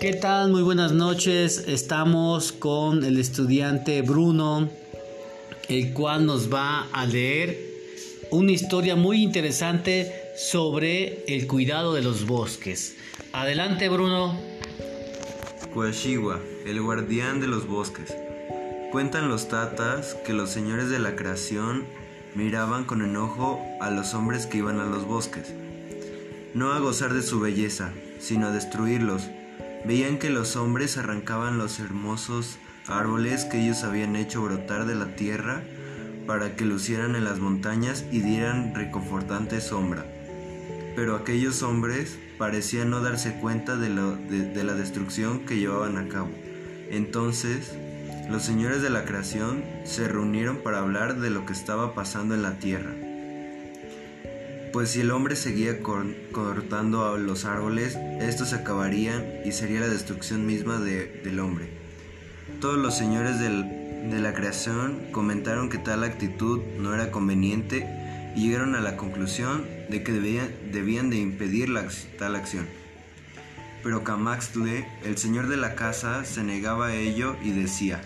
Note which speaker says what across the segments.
Speaker 1: ¿Qué tal? Muy buenas noches. Estamos con el estudiante Bruno, el cual nos va a leer una historia muy interesante sobre el cuidado de los bosques. Adelante, Bruno.
Speaker 2: Kuashiwa, el guardián de los bosques. Cuentan los tatas que los señores de la creación miraban con enojo a los hombres que iban a los bosques, no a gozar de su belleza, sino destruirlos. Veían que los hombres arrancaban los hermosos árboles que ellos habían hecho brotar de la tierra para que lucieran en las montañas y dieran reconfortante sombra. Pero aquellos hombres parecían no darse cuenta de, de la destrucción que llevaban a cabo. Entonces, los señores de la creación se reunieron para hablar de lo que estaba pasando en la tierra. Pues si el hombre seguía cortando los árboles, estos acabarían y sería la destrucción misma del hombre. Todos los señores de la creación comentaron que tal actitud no era conveniente y llegaron a la conclusión de que debían, de impedir tal acción. Pero Camaxtle, el señor de la casa, se negaba a ello y decía,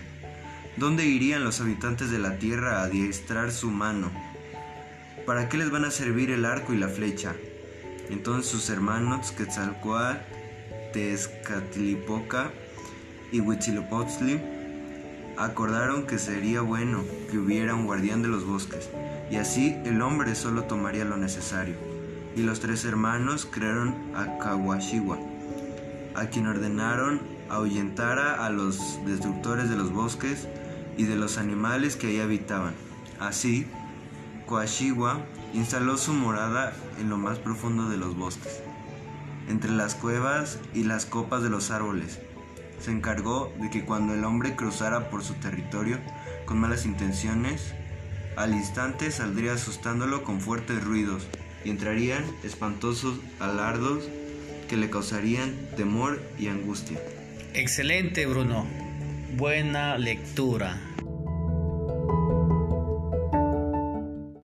Speaker 2: ¿dónde irían los habitantes de la tierra a adiestrar su mano? ¿Para qué les van a servir el arco y la flecha? Entonces sus hermanos Quetzalcoatl, Tezcatlipoca y Huitzilopochtli acordaron que sería bueno que hubiera un guardián de los bosques, y así el hombre solo tomaría lo necesario. Y los tres hermanos crearon a Kawashiwa, a quien ordenaron ahuyentara a los destructores de los bosques y de los animales que ahí habitaban. Así, Koashiwa instaló su morada en lo más profundo de los bosques, entre las cuevas y las copas de los árboles. Se encargó de que cuando el hombre cruzara por su territorio con malas intenciones, al instante saldría asustándolo con fuertes ruidos y entrarían espantosos alardos que le causarían temor y angustia.
Speaker 1: Excelente, Bruno. Buena lectura.